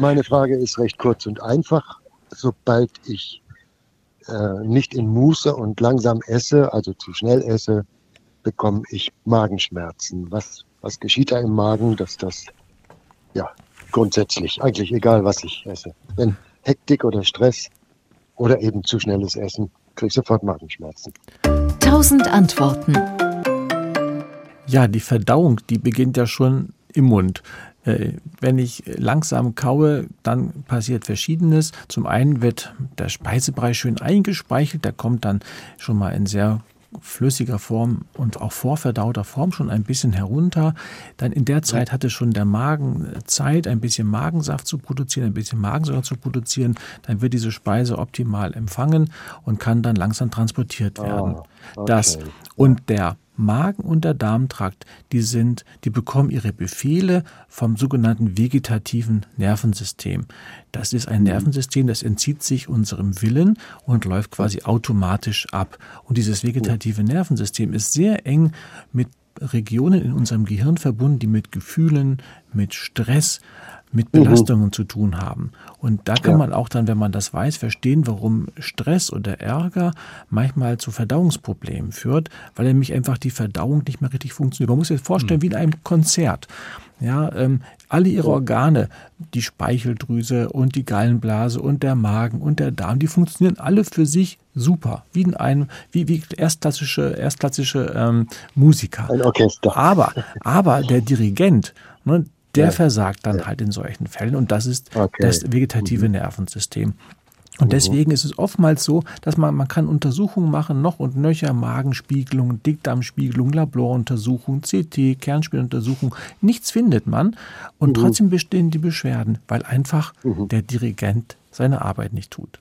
meine Frage ist recht kurz und einfach. Sobald ich äh, nicht in Muße und langsam esse, also zu schnell esse, bekomme ich Magenschmerzen. Was, was geschieht da im Magen, dass das, ja, grundsätzlich, eigentlich egal, was ich esse. Wenn Hektik oder Stress oder eben zu schnelles Essen, kriege ich sofort Magenschmerzen. Tausend Antworten. Ja, die Verdauung, die beginnt ja schon im Mund. Äh, wenn ich langsam kaue, dann passiert Verschiedenes. Zum einen wird der Speisebrei schön eingespeichelt, der kommt dann schon mal in sehr flüssiger Form und auch vorverdauter Form schon ein bisschen herunter. Dann in der Zeit hatte schon der Magen Zeit, ein bisschen Magensaft zu produzieren, ein bisschen Magensäure zu produzieren. Dann wird diese Speise optimal empfangen und kann dann langsam transportiert ah, werden. Oh, okay. Das und der Magen und der Darmtrakt, die sind, die bekommen ihre Befehle vom sogenannten vegetativen Nervensystem. Das ist ein. Nervensystem, das entzieht sich unserem Willen und läuft quasi automatisch ab. Und dieses vegetative Nervensystem ist sehr eng mit Regionen in unserem Gehirn verbunden, die mit Gefühlen, mit Stress, mit mhm. Belastungen mhm. zu tun haben. Und da kann ja. man auch dann, wenn man das weiß, verstehen, warum Stress oder Ärger manchmal zu Verdauungsproblemen führt, weil nämlich einfach die Verdauung nicht mehr richtig funktioniert. Man muss sich vorstellen, mhm. wie in einem Konzert. Ja, ähm, alle ihre Organe, die Speicheldrüse und die Gallenblase und der Magen und der Darm, die funktionieren alle für sich super, wie in einem, wie, wie erstklassische, erstklassische ähm, Musiker. Ein Orchester. Aber, aber der Dirigent, ne, der ja. versagt dann ja. halt in solchen Fällen und das ist okay. das vegetative mhm. Nervensystem. Und mhm. deswegen ist es oftmals so, dass man, man kann Untersuchungen machen, noch und nöcher, Magenspiegelung, Dickdarmspiegelung, Laboruntersuchung, CT, Kernspieluntersuchung. Nichts findet man und mhm. trotzdem bestehen die Beschwerden, weil einfach mhm. der Dirigent seine Arbeit nicht tut.